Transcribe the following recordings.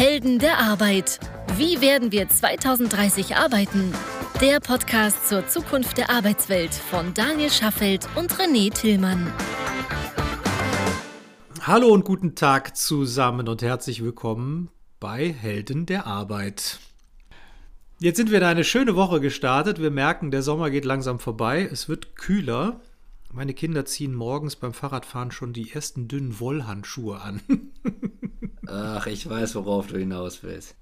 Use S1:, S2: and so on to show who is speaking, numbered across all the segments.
S1: Helden der Arbeit. Wie werden wir 2030 arbeiten? Der Podcast zur Zukunft der Arbeitswelt von Daniel Schaffelt und René Tillmann.
S2: Hallo und guten Tag zusammen und herzlich willkommen bei Helden der Arbeit. Jetzt sind wir in eine schöne Woche gestartet. Wir merken, der Sommer geht langsam vorbei. Es wird kühler. Meine Kinder ziehen morgens beim Fahrradfahren schon die ersten dünnen Wollhandschuhe an.
S3: Ach, ich weiß, worauf du hinaus willst.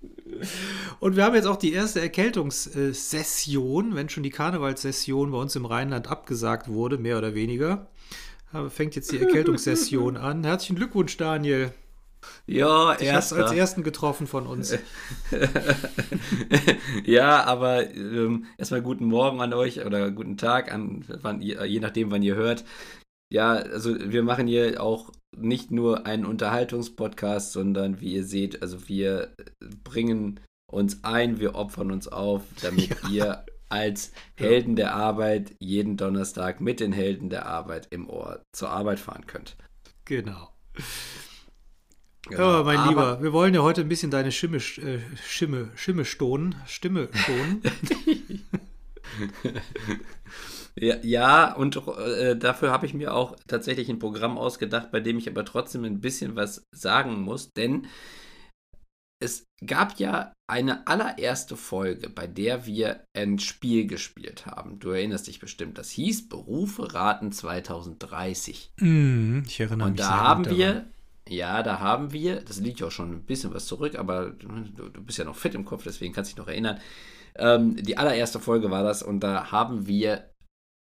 S2: Und wir haben jetzt auch die erste Erkältungssession, wenn schon die Karnevalssession bei uns im Rheinland abgesagt wurde, mehr oder weniger. Fängt jetzt die Erkältungssession an. Herzlichen Glückwunsch, Daniel.
S3: Ja,
S2: er hast als ersten getroffen von uns.
S3: ja, aber ähm, erstmal guten Morgen an euch oder guten Tag an, wann je nachdem, wann ihr hört. Ja, also wir machen hier auch nicht nur einen Unterhaltungspodcast, sondern wie ihr seht, also wir bringen uns ein, wir opfern uns auf, damit ja. ihr als Helden der Arbeit jeden Donnerstag mit den Helden der Arbeit im Ohr zur Arbeit fahren könnt.
S2: Genau. Genau. Oh, mein Lieber, wir wollen ja heute ein bisschen deine Schimme, äh, Schimme, Schimme stonen, Stimme stonen.
S3: ja, ja, und äh, dafür habe ich mir auch tatsächlich ein Programm ausgedacht, bei dem ich aber trotzdem ein bisschen was sagen muss, denn es gab ja eine allererste Folge, bei der wir ein Spiel gespielt haben. Du erinnerst dich bestimmt. Das hieß Berufe raten 2030.
S2: Mm, ich erinnere
S3: Und
S2: mich.
S3: Und da haben wir ja, da haben wir, das liegt ja auch schon ein bisschen was zurück, aber du, du bist ja noch fit im Kopf, deswegen kannst du dich noch erinnern. Ähm, die allererste Folge war das und da haben wir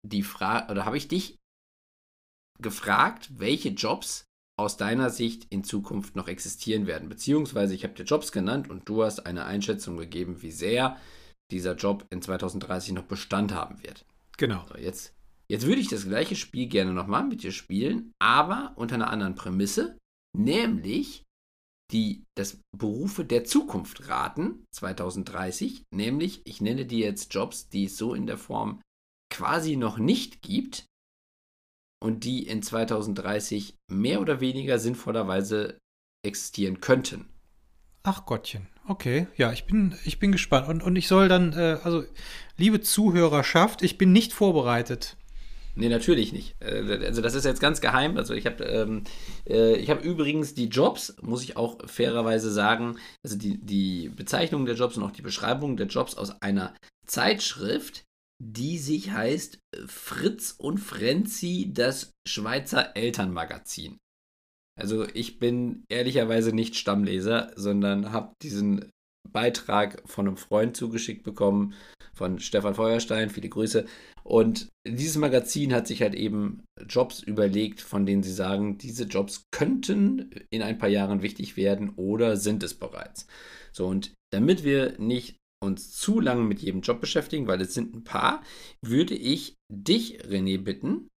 S3: die Frage, oder habe ich dich gefragt, welche Jobs aus deiner Sicht in Zukunft noch existieren werden. Beziehungsweise ich habe dir Jobs genannt und du hast eine Einschätzung gegeben, wie sehr dieser Job in 2030 noch Bestand haben wird.
S2: Genau.
S3: So, jetzt, jetzt würde ich das gleiche Spiel gerne nochmal mit dir spielen, aber unter einer anderen Prämisse nämlich die das Berufe der Zukunft raten 2030, nämlich ich nenne dir jetzt Jobs, die es so in der Form quasi noch nicht gibt und die in 2030 mehr oder weniger sinnvollerweise existieren könnten.
S2: Ach Gottchen, okay. Ja, ich bin, ich bin gespannt. Und, und ich soll dann, äh, also, liebe Zuhörerschaft, ich bin nicht vorbereitet.
S3: Nee, natürlich nicht. Äh, also das ist jetzt ganz geheim. Also ich habe ähm, äh, habe übrigens die Jobs, muss ich auch fairerweise sagen, also die, die Bezeichnung der Jobs und auch die Beschreibung der Jobs aus einer Zeitschrift, die sich heißt Fritz und Frenzi, das Schweizer Elternmagazin. Also ich bin ehrlicherweise nicht Stammleser, sondern habe diesen Beitrag von einem Freund zugeschickt bekommen, von Stefan Feuerstein, viele Grüße. Und dieses Magazin hat sich halt eben Jobs überlegt, von denen sie sagen, diese Jobs könnten in ein paar Jahren wichtig werden oder sind es bereits. So, und damit wir nicht uns zu lange mit jedem Job beschäftigen, weil es sind ein paar, würde ich dich, René, bitten,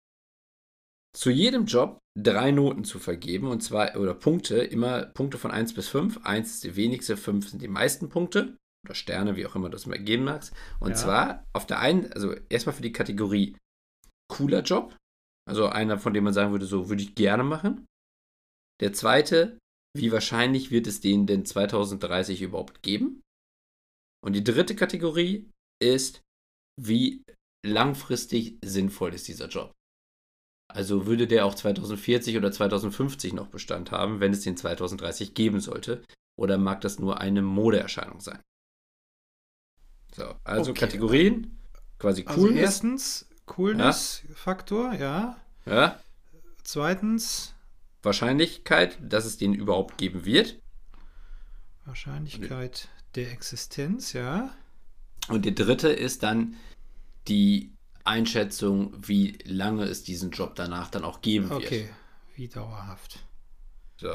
S3: zu jedem Job drei Noten zu vergeben und zwar oder Punkte, immer Punkte von 1 bis 5. 1 ist die wenigste, 5 sind die meisten Punkte oder Sterne, wie auch immer du das mal geben magst. Und ja. zwar auf der einen, also erstmal für die Kategorie cooler Job, also einer, von dem man sagen würde, so würde ich gerne machen. Der zweite, wie wahrscheinlich wird es den denn 2030 überhaupt geben? Und die dritte Kategorie ist, wie langfristig sinnvoll ist dieser Job? Also würde der auch 2040 oder 2050 noch Bestand haben, wenn es den 2030 geben sollte? Oder mag das nur eine Modeerscheinung sein? So, also okay. Kategorien, quasi
S2: also Coolness. Erstens Coolness-Faktor, ja.
S3: Ja.
S2: Zweitens
S3: Wahrscheinlichkeit, dass es den überhaupt geben wird.
S2: Wahrscheinlichkeit der Existenz, ja.
S3: Und der dritte ist dann die Einschätzung, wie lange es diesen Job danach dann auch geben wird.
S2: Okay, wie dauerhaft.
S3: So.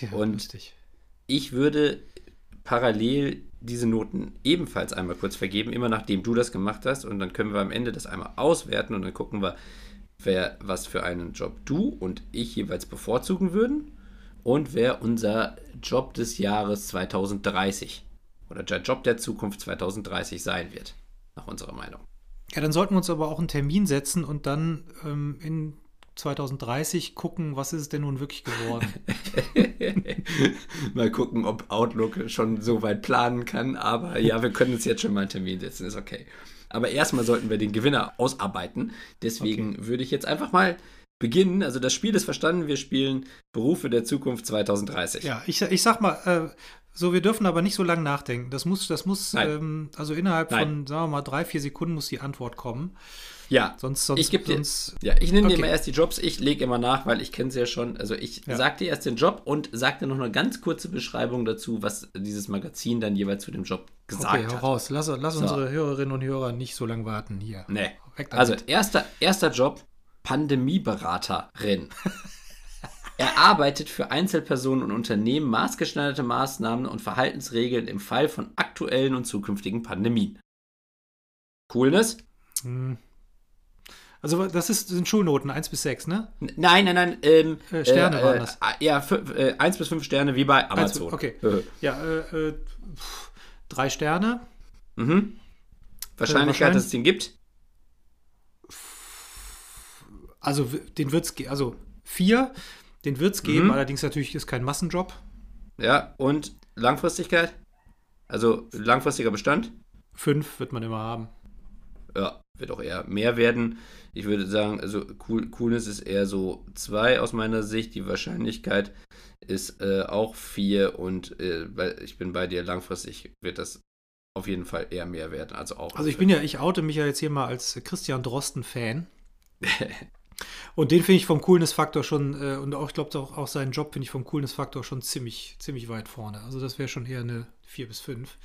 S3: Ja, Und lustig. ich würde parallel diese Noten ebenfalls einmal kurz vergeben, immer nachdem du das gemacht hast. Und dann können wir am Ende das einmal auswerten und dann gucken wir, wer was für einen Job du und ich jeweils bevorzugen würden und wer unser Job des Jahres 2030 oder der Job der Zukunft 2030 sein wird, nach unserer Meinung.
S2: Ja, dann sollten wir uns aber auch einen Termin setzen und dann ähm, in 2030 gucken, was ist es denn nun wirklich geworden.
S3: mal gucken, ob Outlook schon so weit planen kann. Aber ja, wir können uns jetzt schon mal einen Termin setzen, ist okay. Aber erstmal sollten wir den Gewinner ausarbeiten. Deswegen okay. würde ich jetzt einfach mal beginnen. Also das Spiel ist verstanden. Wir spielen Berufe der Zukunft 2030.
S2: Ja, ich, ich sag mal, äh, so, wir dürfen aber nicht so lange nachdenken. Das muss, das muss, ähm, also innerhalb Nein. von, sagen wir mal, drei, vier Sekunden muss die Antwort kommen.
S3: Ja,
S2: sonst, sonst,
S3: ich, dir, sonst, ja, ich nehme okay. dir immer erst die Jobs, ich lege immer nach, weil ich kenne sie ja schon. Also ich ja. sage dir erst den Job und sage dir noch eine ganz kurze Beschreibung dazu, was dieses Magazin dann jeweils zu dem Job gesagt okay, hat.
S2: raus. Lass, lass so. unsere Hörerinnen und Hörer nicht so lange warten hier.
S3: Nee. Also erster, erster Job, Pandemieberaterin. Er arbeitet für Einzelpersonen und Unternehmen maßgeschneiderte Maßnahmen und Verhaltensregeln im Fall von aktuellen und zukünftigen Pandemien. Coolness? Hm.
S2: Also das ist, sind Schulnoten 1 bis 6, ne?
S3: Nein, nein, nein. Ähm,
S2: äh, Sterne äh, waren das.
S3: Äh, ja, 1 bis 5 Sterne wie bei Amazon. 1,
S2: okay. ja, äh, äh, drei Sterne.
S3: Mhm. Wahrscheinlichkeit, dass es den gibt?
S2: Also den wird es also vier, den wird es geben, mhm. allerdings natürlich ist kein Massenjob.
S3: Ja, und Langfristigkeit? Also langfristiger Bestand?
S2: Fünf wird man immer haben.
S3: Ja, wird auch eher mehr werden. Ich würde sagen, also cool, Coolness ist eher so zwei aus meiner Sicht. Die Wahrscheinlichkeit ist äh, auch vier und äh, ich bin bei dir, langfristig wird das auf jeden Fall eher mehr werden. Also auch.
S2: Also ich bin ja, ich oute mich ja jetzt hier mal als Christian Drosten-Fan. und den finde ich vom Coolness-Faktor schon, äh, und auch, ich glaube auch, auch seinen Job finde ich vom Coolness-Faktor schon ziemlich, ziemlich weit vorne. Also das wäre schon eher eine 4 bis 5.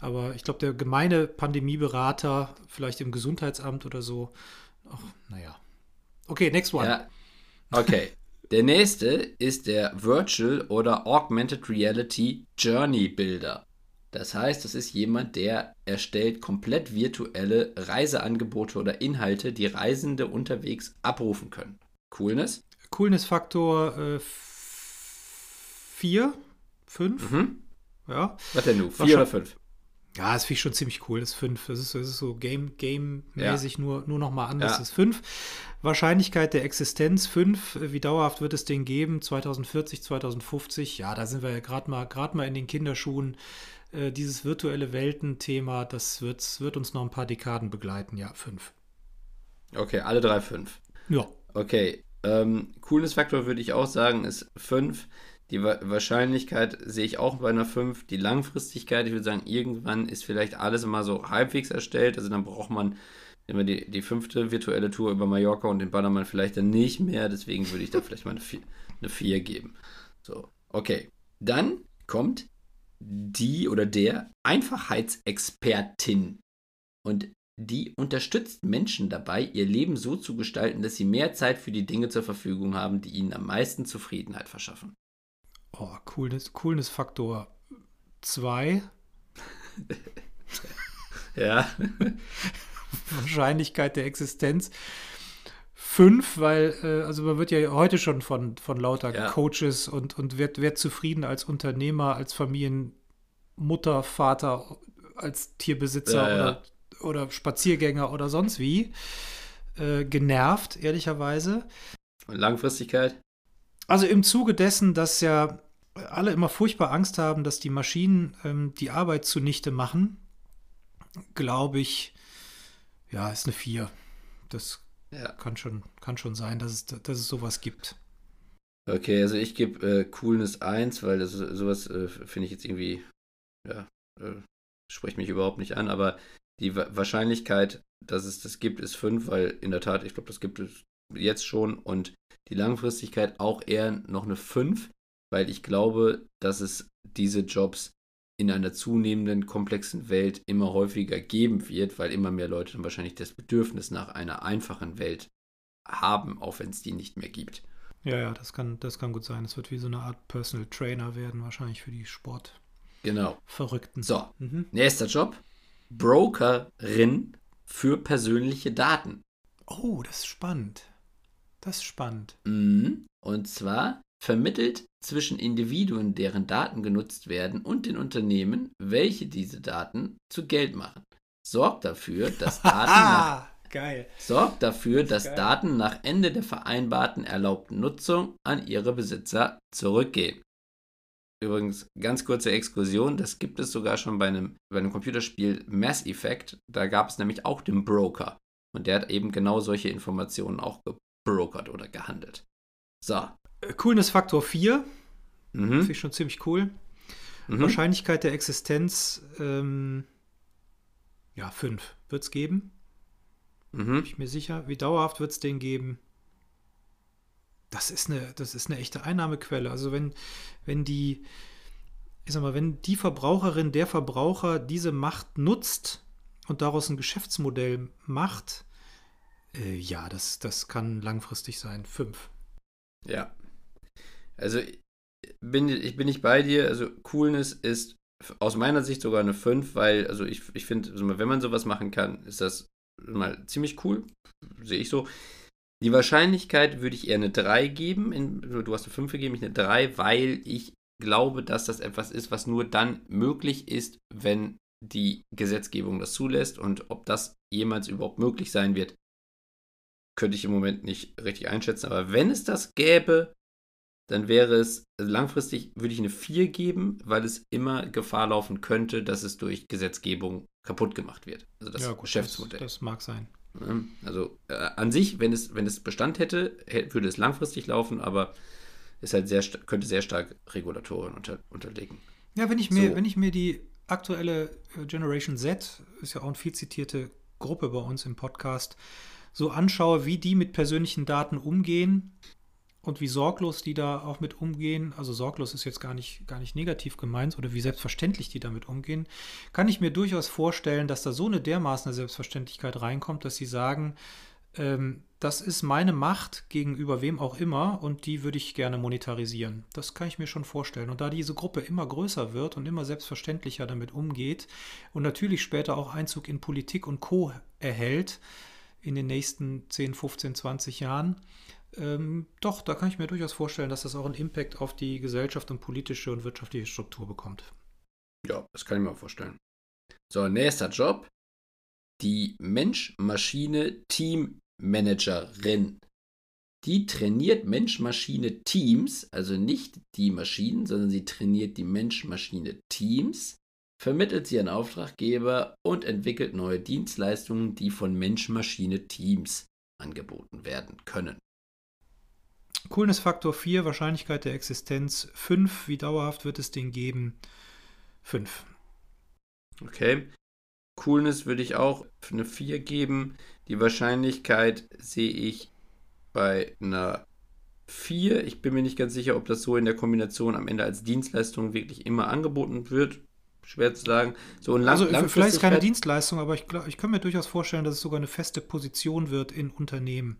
S2: Aber ich glaube, der gemeine Pandemieberater, vielleicht im Gesundheitsamt oder so, ach, naja. Okay, next one. Ja,
S3: okay. Der nächste ist der Virtual oder Augmented Reality Journey Builder. Das heißt, das ist jemand, der erstellt komplett virtuelle Reiseangebote oder Inhalte, die Reisende unterwegs abrufen können. Coolness?
S2: Coolness-Faktor 4, äh, 5. Mhm. Ja.
S3: Was denn du? 4 oder 5?
S2: Ja, das finde ich schon ziemlich cool. Das ist 5. Das ist, das ist so game-mäßig Game ja. nur, nur nochmal anders. Ja. Das ist 5. Wahrscheinlichkeit der Existenz 5. Wie dauerhaft wird es den geben? 2040, 2050? Ja, da sind wir ja gerade mal, mal in den Kinderschuhen. Äh, dieses virtuelle Welten-Thema, das wird, wird uns noch ein paar Dekaden begleiten. Ja, 5.
S3: Okay, alle drei 5.
S2: Ja.
S3: Okay. Ähm, Coolness-Faktor würde ich auch sagen, ist 5. Die Wahrscheinlichkeit sehe ich auch bei einer 5. Die Langfristigkeit, ich würde sagen, irgendwann ist vielleicht alles immer so halbwegs erstellt. Also dann braucht man immer die, die fünfte virtuelle Tour über Mallorca und den Ballermann vielleicht dann nicht mehr. Deswegen würde ich da vielleicht mal eine 4, eine 4 geben. So, okay. Dann kommt die oder der Einfachheitsexpertin. Und die unterstützt Menschen dabei, ihr Leben so zu gestalten, dass sie mehr Zeit für die Dinge zur Verfügung haben, die ihnen am meisten Zufriedenheit verschaffen.
S2: Oh, Coolness, Coolness Faktor 2.
S3: ja.
S2: Wahrscheinlichkeit der Existenz. 5, weil, äh, also man wird ja heute schon von, von lauter ja. Coaches und, und wird, wird zufrieden als Unternehmer, als Familienmutter, Vater, als Tierbesitzer ja, ja. Oder, oder Spaziergänger oder sonst wie. Äh, genervt, ehrlicherweise.
S3: Und Langfristigkeit?
S2: Also im Zuge dessen, dass ja alle immer furchtbar Angst haben, dass die Maschinen ähm, die Arbeit zunichte machen, glaube ich, ja, ist eine 4. Das ja. kann, schon, kann schon sein, dass es, dass es sowas gibt.
S3: Okay, also ich gebe äh, Coolness 1, weil das sowas äh, finde ich jetzt irgendwie, ja, äh, spricht mich überhaupt nicht an, aber die Wa Wahrscheinlichkeit, dass es das gibt, ist 5, weil in der Tat, ich glaube, das gibt es jetzt schon und die Langfristigkeit auch eher noch eine 5 weil ich glaube, dass es diese Jobs in einer zunehmenden komplexen Welt immer häufiger geben wird, weil immer mehr Leute dann wahrscheinlich das Bedürfnis nach einer einfachen Welt haben, auch wenn es die nicht mehr gibt.
S2: Ja, ja, das kann, das kann gut sein. Es wird wie so eine Art Personal Trainer werden, wahrscheinlich für die Sport.
S3: Genau.
S2: Verrückten.
S3: So, mhm. nächster Job. Brokerin für persönliche Daten.
S2: Oh, das ist spannend. Das ist spannend.
S3: Mhm. Und zwar vermittelt zwischen Individuen, deren Daten genutzt werden, und den Unternehmen, welche diese Daten zu Geld machen. Sorgt dafür, dass Daten nach
S2: Geil.
S3: sorgt dafür, dass
S2: geil.
S3: Daten nach Ende der vereinbarten erlaubten Nutzung an ihre Besitzer zurückgehen. Übrigens, ganz kurze Exkursion, das gibt es sogar schon bei einem, bei einem Computerspiel Mass Effect. Da gab es nämlich auch den Broker. Und der hat eben genau solche Informationen auch gebrokert oder gehandelt. So.
S2: Äh, Coolness-Faktor 4. Finde
S3: Mhm.
S2: ich schon ziemlich cool.
S3: Mhm.
S2: Wahrscheinlichkeit der Existenz, ähm, ja, 5 wird es geben. Bin
S3: Mhm.
S2: ich mir sicher. Wie dauerhaft wird es den geben? Das ist eine, das ist eine echte Einnahmequelle. Also wenn, wenn die, ich sag mal, wenn die Verbraucherin, der Verbraucher diese Macht nutzt und daraus ein Geschäftsmodell macht, äh, ja, das, das kann langfristig sein. Fünf.
S3: Ja. Also bin, ich bin nicht bei dir. Also Coolness ist aus meiner Sicht sogar eine 5, weil, also ich, ich finde, wenn man sowas machen kann, ist das mal ziemlich cool. Sehe ich so. Die Wahrscheinlichkeit würde ich eher eine 3 geben. In, du hast eine 5 gegeben, ich eine 3, weil ich glaube, dass das etwas ist, was nur dann möglich ist, wenn die Gesetzgebung das zulässt. Und ob das jemals überhaupt möglich sein wird, könnte ich im Moment nicht richtig einschätzen. Aber wenn es das gäbe, dann wäre es, also langfristig würde ich eine 4 geben, weil es immer Gefahr laufen könnte, dass es durch Gesetzgebung kaputt gemacht wird. Also das
S2: ja, gut,
S3: Geschäftsmodell.
S2: Das, das mag sein.
S3: Also äh, an sich, wenn es, wenn es Bestand hätte, hä- würde es langfristig laufen, aber ist halt sehr, könnte sehr stark Regulatoren unter, unterlegen.
S2: Ja, wenn ich mir,
S3: So.
S2: wenn ich mir die aktuelle äh, Generation Z, ist ja auch eine viel zitierte Gruppe bei uns im Podcast, so anschaue, wie die mit persönlichen Daten umgehen und wie sorglos die da auch mit umgehen, also sorglos ist jetzt gar nicht, gar nicht negativ gemeint oder wie selbstverständlich die damit umgehen, kann ich mir durchaus vorstellen, dass da so eine dermaßen Selbstverständlichkeit reinkommt, dass sie sagen, ähm, das ist meine Macht gegenüber wem auch immer und die würde ich gerne monetarisieren. Das kann ich mir schon vorstellen. Und da diese Gruppe immer größer wird und immer selbstverständlicher damit umgeht und natürlich später auch Einzug in Politik und Co. erhält in den nächsten 10, 15, 20 Jahren, ähm, doch, da kann ich mir durchaus vorstellen, dass das auch einen Impact auf die Gesellschaft und politische und wirtschaftliche Struktur bekommt.
S3: Ja, das kann ich mir auch vorstellen. So, nächster Job. Die Mensch-Maschine-Team-Managerin. Die trainiert Mensch-Maschine-Teams, also nicht die Maschinen, sondern sie trainiert die Mensch-Maschine-Teams, vermittelt sie an Auftraggeber und entwickelt neue Dienstleistungen, die von Mensch-Maschine-Teams angeboten werden können.
S2: Coolness-Faktor 4, Wahrscheinlichkeit der Existenz 5. Wie dauerhaft wird es den geben? 5.
S3: Okay. Coolness würde ich auch für eine 4 geben. Die Wahrscheinlichkeit sehe ich bei einer 4. Ich bin mir nicht ganz sicher, ob das so in der Kombination am Ende als Dienstleistung wirklich immer angeboten wird. Schwer zu sagen. So ein lang
S2: Also vielleicht ist keine Dienstleistung, aber ich, ich kann mir durchaus vorstellen, dass es sogar eine feste Position wird in Unternehmen.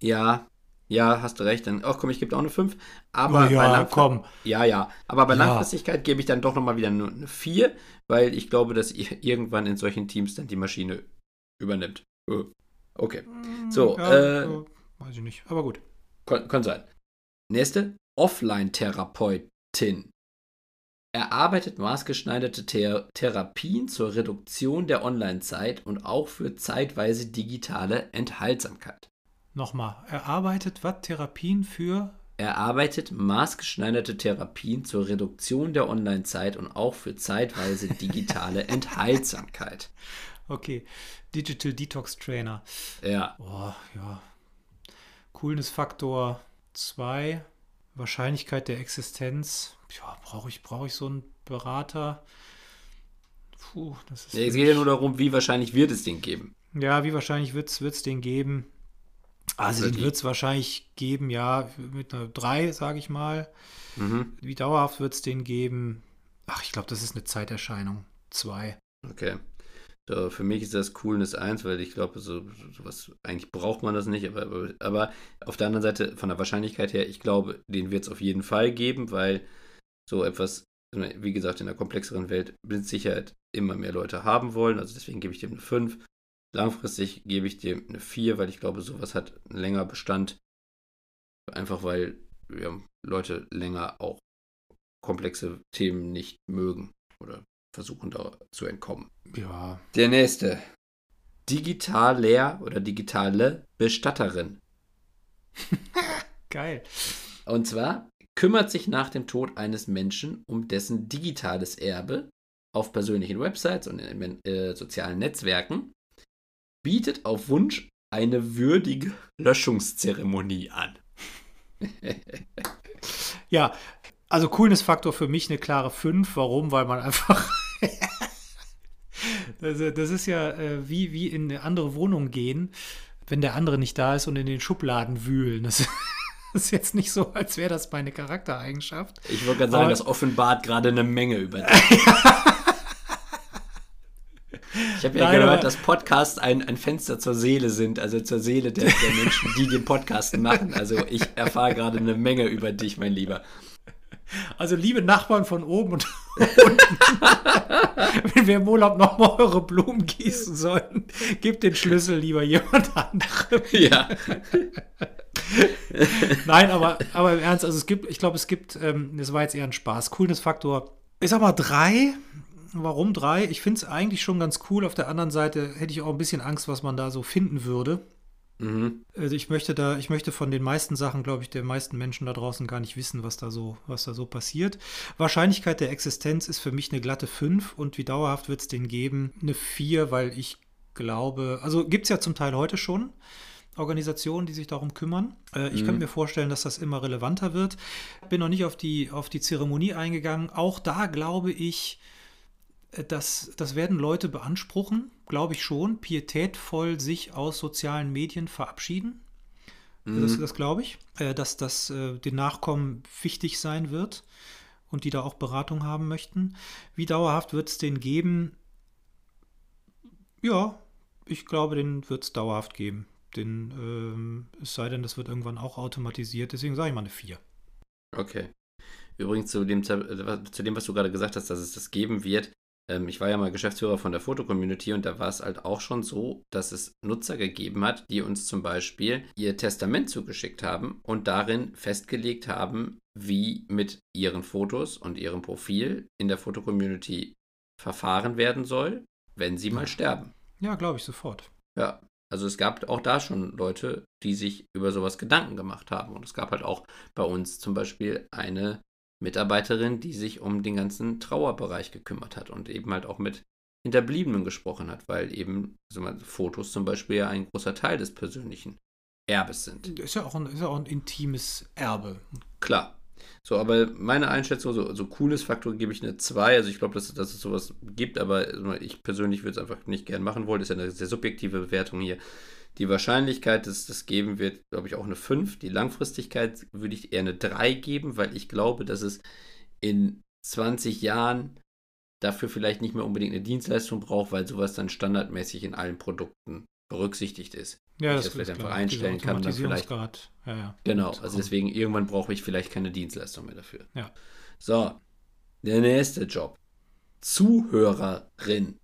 S3: Ja, ja, hast du recht. Dann, ach komm, ich gebe auch eine 5. Aber
S2: Na ja,
S3: bei
S2: komm.
S3: Ja, ja. Aber bei
S2: Ja.
S3: Langfristigkeit gebe ich dann doch nochmal wieder nur eine 4, weil ich glaube, dass ihr irgendwann in solchen Teams dann die Maschine übernimmt. Äh, Okay. So,
S2: ja,
S3: äh,
S2: äh, weiß ich nicht, aber gut.
S3: Kann, kann sein. Nächste, Offline-Therapeutin. Erarbeitet maßgeschneiderte Thera Therapien zur Reduktion der Online-Zeit und auch für zeitweise digitale Enthaltsamkeit.
S2: Nochmal, erarbeitet was? Therapien für?
S3: Erarbeitet maßgeschneiderte Therapien zur Reduktion der Online-Zeit und auch für zeitweise digitale Enthaltsamkeit.
S2: Okay, Digital Detox Trainer.
S3: Ja,
S2: Oh, ja. Coolness-Faktor 2. Wahrscheinlichkeit der Existenz. Ja, brauche ich, brauch ich so einen Berater? Puh, das ist.
S3: es geht ja nur darum, wie wahrscheinlich wird es den geben.
S2: Ja, wie wahrscheinlich wird es den geben? Also, den wird es wahrscheinlich geben, ja, mit einer 3, sage ich mal.
S3: Mhm.
S2: Wie dauerhaft wird es den geben? Ach, ich glaube, das ist eine Zeiterscheinung. 2.
S3: Okay. So, für mich ist das Coolness 1, weil ich glaube, so, so sowas, eigentlich braucht man das nicht, aber, aber, aber auf der anderen Seite, von der Wahrscheinlichkeit her, ich glaube, den wird es auf jeden Fall geben, weil so etwas, wie gesagt, in der komplexeren Welt mit Sicherheit immer mehr Leute haben wollen. Also deswegen gebe ich dem eine 5. Langfristig gebe ich dem eine 4, weil ich glaube, sowas hat einen länger Bestand. Einfach weil ja, Leute länger auch komplexe Themen nicht mögen oder versuchen da zu entkommen.
S2: Ja.
S3: Der nächste. digitaler oder digitale Bestatterin.
S2: Geil.
S3: Und zwar kümmert sich nach dem Tod eines Menschen um dessen digitales Erbe auf persönlichen Websites und in äh, sozialen Netzwerken, bietet auf Wunsch eine würdige Löschungszeremonie an.
S2: ja, also Coolness-Faktor für mich eine klare 5. Warum? Weil man einfach. das, das, ist ja äh, wie, wie in eine andere Wohnung gehen, wenn der andere nicht da ist und in den Schubladen wühlen. Das ist jetzt nicht so, als wäre das meine Charaktereigenschaft.
S3: Ich wollte gerade sagen, Aber, das offenbart gerade eine Menge über dich. Ich habe ja gehört, dass Podcasts ein, ein Fenster zur Seele sind, also zur Seele der, der Menschen, die den Podcast machen. Also ich erfahre gerade eine Menge über dich, mein Lieber.
S2: Also liebe Nachbarn von oben und unten, wenn wir im Urlaub nochmal eure Blumen gießen sollen, gebt den Schlüssel lieber jemand anderem. Ja. Nein, aber, aber im Ernst, also es gibt, ich glaube, es gibt, ähm, das war jetzt eher ein Spaß. Coolness-Faktor, ich sag mal drei. Warum drei? Ich finde es eigentlich schon ganz cool. Auf der anderen Seite hätte ich auch ein bisschen Angst, was man da so finden würde. Mhm. Also ich möchte da, ich möchte von den meisten Sachen, glaube ich, der meisten Menschen da draußen gar nicht wissen, was da so, was da so passiert. Wahrscheinlichkeit der Existenz ist für mich eine glatte 5 und wie dauerhaft wird es den geben? Eine 4, weil ich glaube, also gibt es ja zum Teil heute schon. Organisationen, die sich darum kümmern. Äh, ich mhm. kann mir vorstellen, dass das immer relevanter wird. Bin noch nicht auf die, auf die Zeremonie eingegangen. Auch da glaube ich, das, das werden Leute beanspruchen, glaube ich schon, pietätvoll sich aus sozialen Medien verabschieden. Mhm. Das, das glaube ich, äh, dass das äh, den Nachkommen wichtig sein wird und die da auch Beratung haben möchten. Wie dauerhaft wird es den geben? Ja, ich glaube, den wird es dauerhaft geben. Den, ähm, es sei denn, das wird irgendwann auch automatisiert. Deswegen sage ich mal eine 4.
S3: Okay. Übrigens zu dem, zu dem, was du gerade gesagt hast, dass es das geben wird, ähm, ich war ja mal Geschäftsführer von der Foto-Community und da war es halt auch schon so, dass es Nutzer gegeben hat, die uns zum Beispiel ihr Testament zugeschickt haben und darin festgelegt haben, wie mit ihren Fotos und ihrem Profil in der Foto-Community verfahren werden soll, wenn sie mal sterben.
S2: Ja, glaube ich sofort.
S3: Ja, also es gab auch da schon Leute, die sich über sowas Gedanken gemacht haben. Und es gab halt auch bei uns zum Beispiel eine Mitarbeiterin, die sich um den ganzen Trauerbereich gekümmert hat und eben halt auch mit Hinterbliebenen gesprochen hat, weil eben also Fotos zum Beispiel ja ein großer Teil des persönlichen Erbes sind.
S2: Ist ja auch ein, ist ja auch ein intimes Erbe.
S3: Klar. So, aber meine Einschätzung, so, so cooles Faktor gebe ich eine 2. Also ich glaube, dass, dass es sowas gibt, aber ich persönlich würde es einfach nicht gern machen wollen. Das ist ja eine sehr subjektive Bewertung hier. Die Wahrscheinlichkeit, dass das geben wird, glaube ich, auch eine 5. Die Langfristigkeit würde ich eher eine 3 geben, weil ich glaube, dass es in 20 Jahren dafür vielleicht nicht mehr unbedingt eine Dienstleistung braucht, weil sowas dann standardmäßig in allen Produkten berücksichtigt ist.
S2: Ja, das,
S3: ich das
S2: vielleicht
S3: einfach klar. einstellen kann. Dann vielleicht,
S2: ja, ja.
S3: Genau, also deswegen irgendwann brauche ich vielleicht keine Dienstleistung mehr dafür.
S2: Ja.
S3: So, der nächste Job. Zuhörerin.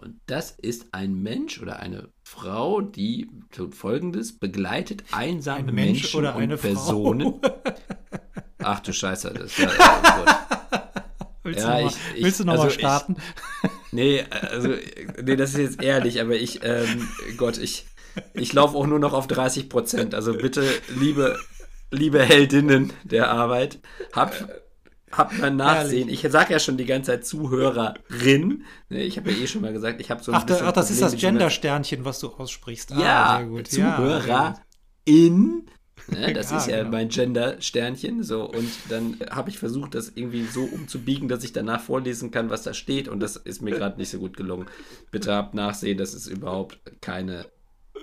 S3: Und das ist ein Mensch oder eine Frau, die tut folgendes: begleitet einsame ein Mensch Menschen oder eine und Personen. Ach du Scheiße, das ist ja,
S2: Willst ja, du nochmal ich, ich, noch also starten?
S3: Ich, nee, also, nee, das ist jetzt ehrlich, aber ich, ähm, Gott, ich, ich laufe auch nur noch auf 30 Prozent. Also bitte, liebe, liebe Heldinnen der Arbeit, habt Habt mal Nachsehen. Herrlich. Ich sage ja schon die ganze Zeit Zuhörerin. Ne, ich habe ja eh schon mal gesagt, ich habe so
S2: ein Ach, da, ach das ist das Gender-Sternchen, was du aussprichst.
S3: Ah, ja, sehr gut. Zuhörerin. Ne, das ja, ist ja genau. mein Gender-Sternchen. So, und dann habe ich versucht, das irgendwie so umzubiegen, dass ich danach vorlesen kann, was da steht. Und das ist mir gerade nicht so gut gelungen. Bitte habt Nachsehen, das ist überhaupt keine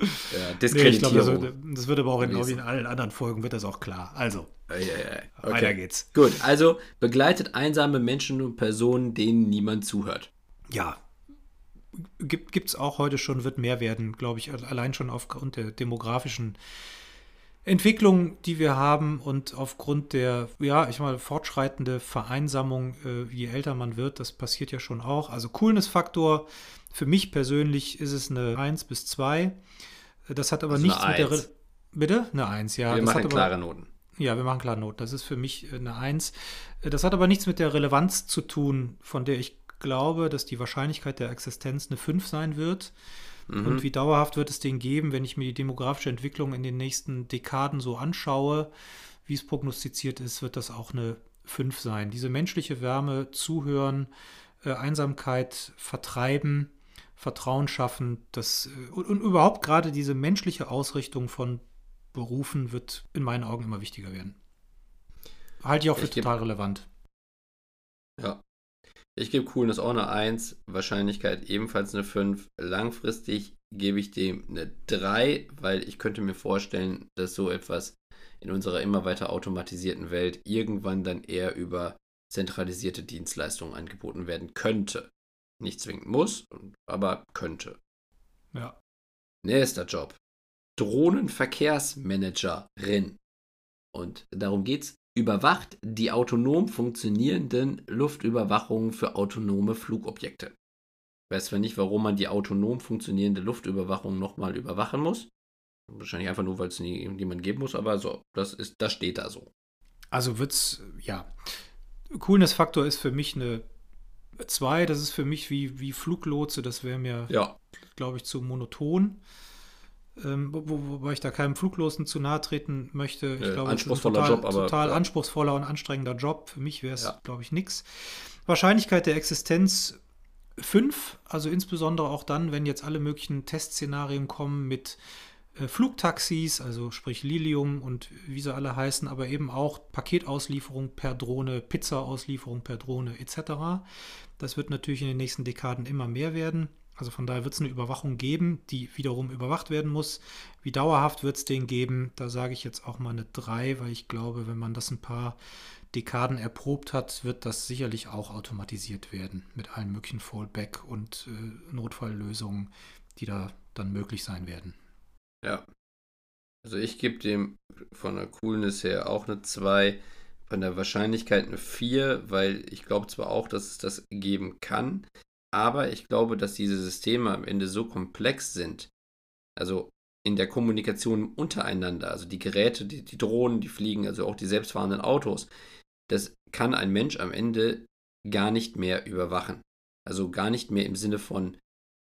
S2: ja, Diskreditierung. Nee, ich glaube, das, das, wird aber auch in, in, allen anderen Folgen wird das auch klar. Also,
S3: okay.
S2: weiter geht's.
S3: Gut, also begleitet einsame Menschen und Personen, denen niemand zuhört.
S2: Ja, gibt es auch heute schon, wird mehr werden, glaube ich, allein schon aufgrund der demografischen Entwicklung, die wir haben und aufgrund der, ja, ich meine, fortschreitende Vereinsamung, äh, je älter man wird, das passiert ja schon auch. Also Coolness-Faktor, für mich persönlich ist es eine 1 bis 2. Das hat aber also nichts mit der. Re Bitte? Eine 1, ja.
S3: Wir
S2: das
S3: machen klare Noten.
S2: Ja, wir machen klare Noten. Das ist für mich eine 1. Das hat aber nichts mit der Relevanz zu tun, von der ich glaube, dass die Wahrscheinlichkeit der Existenz eine 5 sein wird.
S3: Mhm.
S2: Und wie dauerhaft wird es den geben, wenn ich mir die demografische Entwicklung in den nächsten Dekaden so anschaue, wie es prognostiziert ist, wird das auch eine 5 sein. Diese menschliche Wärme, Zuhören, äh, Einsamkeit vertreiben, Vertrauen schaffen, das äh, und, und überhaupt gerade diese menschliche Ausrichtung von Berufen wird in meinen Augen immer wichtiger werden. Halte ich auch für
S3: Ich
S2: total relevant.
S3: Ja. Ich gebe Coolness auch eine 1, Wahrscheinlichkeit ebenfalls eine 5. Langfristig gebe ich dem eine 3, weil ich könnte mir vorstellen, dass so etwas in unserer immer weiter automatisierten Welt irgendwann dann eher über zentralisierte Dienstleistungen angeboten werden könnte. Nicht zwingend muss, aber könnte.
S2: Ja.
S3: Nächster Job. Drohnenverkehrsmanagerin. Und darum geht's. Überwacht die autonom funktionierenden Luftüberwachungen für autonome Flugobjekte. Weiß zwar nicht, warum man die autonom funktionierende Luftüberwachung nochmal überwachen muss. Wahrscheinlich einfach nur, weil es nie jemand geben muss, aber so, das ist, das steht da so.
S2: Also wird's, ja. Coolness-Faktor ist für mich eine 2. Das ist für mich wie, wie Fluglotse. Das wäre mir,
S3: Ja,
S2: glaube ich, zu monoton. Ähm, wo, wo- wobei ich da keinem Fluglosen zu nahe treten möchte. Ich
S3: Äh,
S2: glaube, es ist ein
S3: anspruchsvoller
S2: total,
S3: Job, aber-
S2: total
S3: ja.
S2: anspruchsvoller und anstrengender Job. Für mich wäre es,
S3: Ja.
S2: glaube ich, nichts. Wahrscheinlichkeit der Existenz 5, also insbesondere auch dann, wenn jetzt alle möglichen Testszenarien kommen mit Flugtaxis, also sprich Lilium und wie sie alle heißen, aber eben auch Paketauslieferung per Drohne, Pizza-Auslieferung per Drohne etc. Das wird natürlich in den nächsten Dekaden immer mehr werden. Also von daher wird es eine Überwachung geben, die wiederum überwacht werden muss. Wie dauerhaft wird es den geben? Da sage ich jetzt auch mal eine 3, weil ich glaube, wenn man das ein paar Dekaden erprobt hat, wird das sicherlich auch automatisiert werden mit allen möglichen Fallback- und äh, Notfalllösungen, die da dann möglich sein werden.
S3: Ja. Also ich gebe dem von der Coolness her auch eine 2, von der Wahrscheinlichkeit eine 4, weil ich glaube zwar auch, dass es das geben kann, aber ich glaube, dass diese Systeme am Ende so komplex sind, also in der Kommunikation untereinander, also die Geräte, die, die Drohnen, die fliegen, also auch die selbstfahrenden Autos, das kann ein Mensch am Ende gar nicht mehr überwachen. Also gar nicht mehr im Sinne von,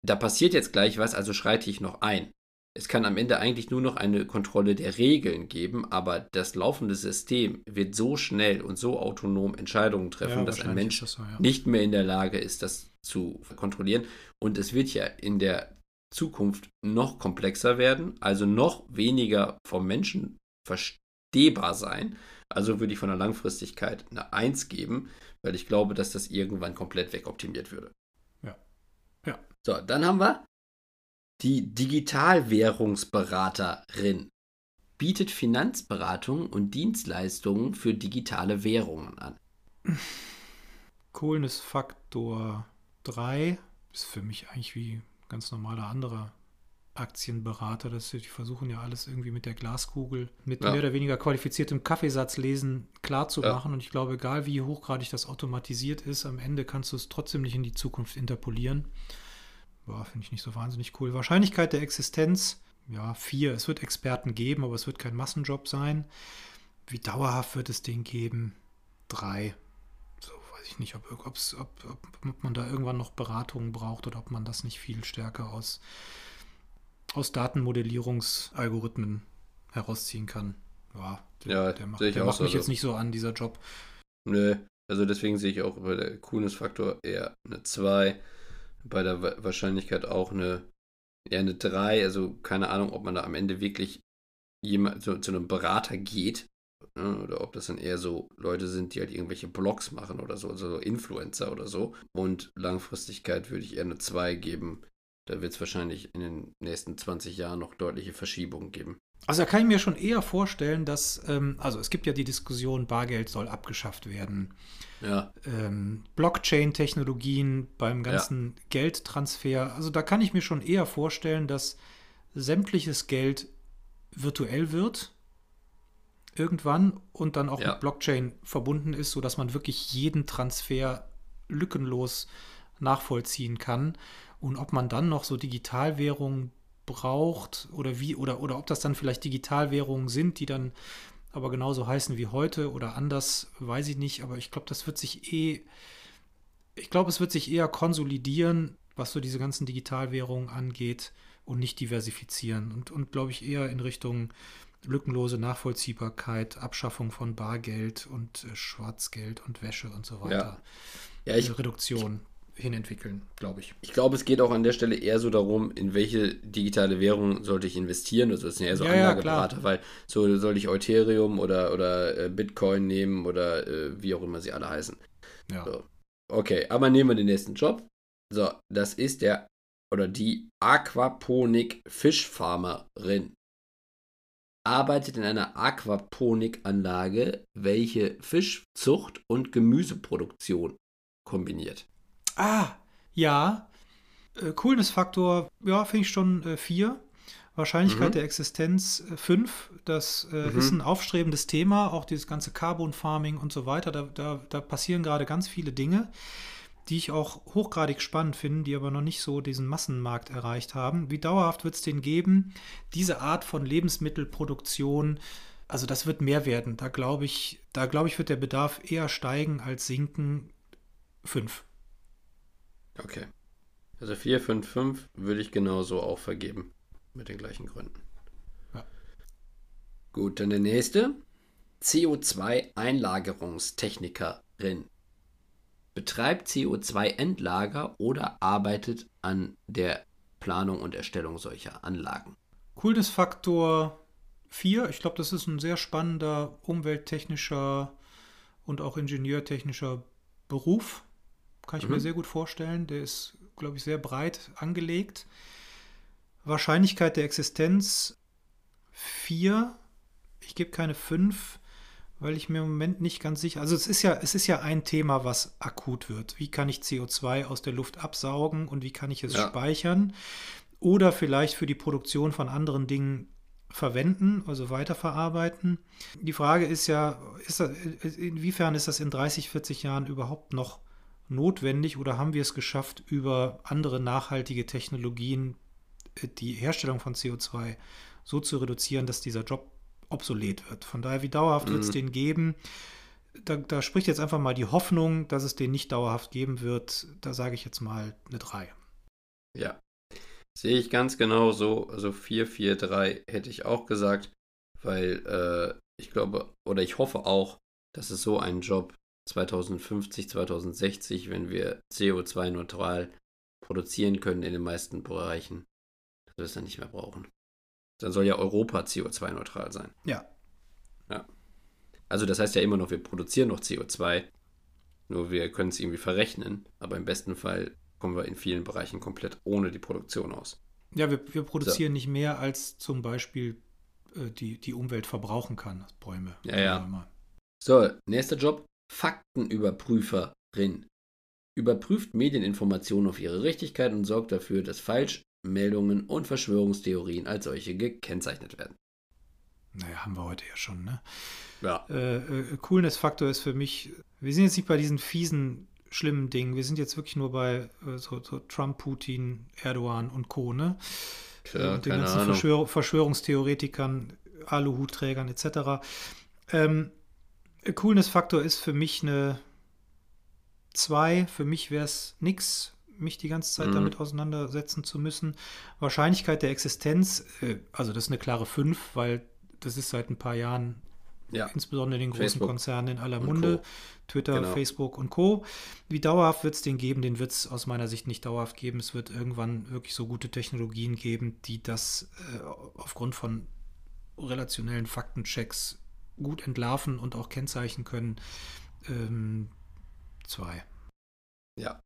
S3: da passiert jetzt gleich was, also schreite ich noch ein. Es kann am Ende eigentlich nur noch eine Kontrolle der Regeln geben, aber das laufende System wird so schnell und so autonom Entscheidungen treffen, dass ein Mensch
S2: das so, ja.
S3: nicht mehr in der Lage ist, das zu kontrollieren. Und es wird ja in der Zukunft noch komplexer werden, also noch weniger vom Menschen verstehbar sein. Also würde ich von der Langfristigkeit eine 1 geben, weil ich glaube, dass das irgendwann komplett wegoptimiert würde.
S2: Ja. Ja.
S3: So, dann haben wir die Digitalwährungsberaterin. Bietet Finanzberatung und Dienstleistungen für digitale Währungen an.
S2: Coolness-Faktor 3 ist für mich eigentlich wie ganz normaler anderer Aktienberater. Das, die versuchen ja alles irgendwie mit der Glaskugel, mit
S3: Ja.
S2: mehr oder weniger qualifiziertem Kaffeesatzlesen klar zu
S3: Ja.
S2: machen. Und ich glaube, egal wie hochgradig das automatisiert ist, am Ende kannst du es trotzdem nicht in die Zukunft interpolieren. Finde ich nicht so wahnsinnig cool. Wahrscheinlichkeit der Existenz, ja, vier. Es wird Experten geben, aber es wird kein Massenjob sein. Wie dauerhaft wird es den geben? Drei. So weiß ich nicht, ob, ob, ob, man da irgendwann noch Beratungen braucht oder ob man das nicht viel stärker aus, aus Datenmodellierungsalgorithmen herausziehen kann. Ja, der,
S3: Ja,
S2: der macht, der macht
S3: so.
S2: mich jetzt nicht so an, dieser Job.
S3: Nö, also deswegen sehe ich auch bei der Coolness-Faktor eher eine 2. Bei der Wa- Wahrscheinlichkeit auch eine, eher eine 3. Also keine Ahnung, ob man da am Ende wirklich jemand, zu, zu einem Berater geht. Ne? Oder ob das dann eher so Leute sind, die halt irgendwelche Blogs machen oder so, also so Influencer oder so. Und Langfristigkeit würde ich eher eine 2 geben. Da wird es wahrscheinlich in den nächsten 20 Jahren noch deutliche Verschiebungen geben.
S2: Also da kann ich mir schon eher vorstellen, dass, ähm, also es gibt ja die Diskussion, Bargeld soll abgeschafft werden.
S3: Ja,
S2: ähm, Blockchain-Technologien beim ganzen Geldtransfer. Also da kann ich mir schon eher vorstellen, dass sämtliches Geld virtuell wird irgendwann und dann auch
S3: Ja.
S2: mit Blockchain verbunden ist, sodass man wirklich jeden Transfer lückenlos nachvollziehen kann. Und ob man dann noch so Digitalwährungen braucht oder wie, oder, oder ob das dann vielleicht Digitalwährungen sind, die dann aber genauso heißen wie heute oder anders, weiß ich nicht. Aber ich glaube, das wird sich eh ich glaube, es wird sich eher konsolidieren, was so diese ganzen Digitalwährungen angeht und nicht diversifizieren. Und, und glaube ich, eher in Richtung lückenlose Nachvollziehbarkeit, Abschaffung von Bargeld und äh, Schwarzgeld und Wäsche und so weiter.
S3: Ja, ich,
S2: Reduktion hinentwickeln, glaube ich.
S3: Ich glaube, es geht auch an der Stelle eher so darum, in welche digitale Währung sollte ich investieren. Also das sind eher so
S2: Ja, ja,
S3: Anlageberater, weil so soll ich Ethereum oder, oder äh, Bitcoin nehmen oder äh, wie auch immer sie alle heißen.
S2: Ja.
S3: So. Okay, aber nehmen wir den nächsten Job. So, das ist der oder die Aquaponik Fischfarmerin. Arbeitet in einer Aquaponikanlage, welche Fischzucht und Gemüseproduktion kombiniert.
S2: Ah, ja. Äh, Coolness-Faktor, ja, finde ich schon äh, vier. Wahrscheinlichkeit
S3: Mhm.
S2: der Existenz äh, fünf. Das äh,
S3: Mhm.
S2: ist ein aufstrebendes Thema, auch dieses ganze Carbon Farming und so weiter. Da, da, da passieren gerade ganz viele Dinge, die ich auch hochgradig spannend finde, die aber noch nicht so diesen Massenmarkt erreicht haben. Wie dauerhaft wird es den geben? Diese Art von Lebensmittelproduktion, also das wird mehr werden. Da glaube ich, da glaube ich, wird der Bedarf eher steigen als sinken. Fünf.
S3: Okay. Also 4, 5, 5 würde ich genauso auch vergeben. Mit den gleichen Gründen.
S2: Ja.
S3: Gut, dann der nächste. CO2-Einlagerungstechnikerin. Betreibt CO2-Endlager oder arbeitet an der Planung und Erstellung solcher Anlagen.
S2: Coolness-Faktor 4. Ich glaube, das ist ein sehr spannender umwelttechnischer und auch ingenieurtechnischer Beruf. Kann ich
S3: Mhm.
S2: mir sehr gut vorstellen. Der ist, glaube ich, sehr breit angelegt. Wahrscheinlichkeit der Existenz 4. Ich gebe keine 5, weil ich mir im Moment nicht ganz sicher. Also es ist ja, es ist ja ein Thema, was akut wird. Wie kann ich CO2 aus der Luft absaugen und wie kann ich es
S3: Ja.
S2: speichern? Oder vielleicht für die Produktion von anderen Dingen verwenden, also weiterverarbeiten. Die Frage ist ja, ist das, inwiefern ist das in 30, 40 Jahren überhaupt noch notwendig oder haben wir es geschafft, über andere nachhaltige Technologien äh, die Herstellung von CO2 so zu reduzieren, dass dieser Job obsolet wird. Von daher, wie dauerhaft wird es
S3: Mhm.
S2: den geben? Da, da spricht jetzt einfach mal die Hoffnung, dass es den nicht dauerhaft geben wird. Da sage ich jetzt mal eine 3.
S3: Ja. Sehe ich ganz genau so. Also 4, 4, 3 hätte ich auch gesagt, weil äh, ich glaube oder ich hoffe auch, dass es so einen Job 2050, 2060, wenn wir CO2-neutral produzieren können in den meisten Bereichen, dass wir es dann nicht mehr brauchen. Dann soll ja Europa CO2-neutral sein.
S2: Ja.
S3: Also das heißt ja immer noch, wir produzieren noch CO2, nur wir können es irgendwie verrechnen, aber im besten Fall kommen wir in vielen Bereichen komplett ohne die Produktion aus.
S2: Ja, wir, wir produzieren nicht mehr, als zum Beispiel äh, die, die Umwelt verbrauchen kann, Bäume.
S3: Ja, ja. So, nächster Job. Faktenüberprüferin. Überprüft Medieninformationen auf ihre Richtigkeit und sorgt dafür, dass Falschmeldungen und Verschwörungstheorien als solche gekennzeichnet werden.
S2: Naja, haben wir heute ja schon, ne?
S3: Ja.
S2: Äh, äh, Coolness-Faktor ist für mich, wir sind jetzt nicht bei diesen fiesen, schlimmen Dingen, wir sind jetzt wirklich nur bei äh, so, so Trump, Putin, Erdogan und Co., ne?
S3: Tja,
S2: und den
S3: keine
S2: ganzen. Verschwör Verschwörungstheoretikern, Aluhutträgern etc. Ähm, Coolness-Faktor ist für mich eine 2. Für mich wäre es nix, mich die ganze Zeit
S3: Mhm.
S2: damit auseinandersetzen zu müssen. Wahrscheinlichkeit der Existenz, äh, also das ist eine klare 5, weil das ist seit ein paar Jahren
S3: Ja.
S2: insbesondere in den großen
S3: Facebook
S2: Konzernen in aller
S3: und
S2: Munde. Twitter,
S3: Genau.
S2: Facebook und Co. Wie dauerhaft wird es den geben? Den wird es aus meiner Sicht nicht dauerhaft geben. Es wird irgendwann wirklich so gute Technologien geben, die das äh, aufgrund von relationellen Faktenchecks gut entlarven und auch kennzeichnen können. Ähm, zwei.
S3: Ja.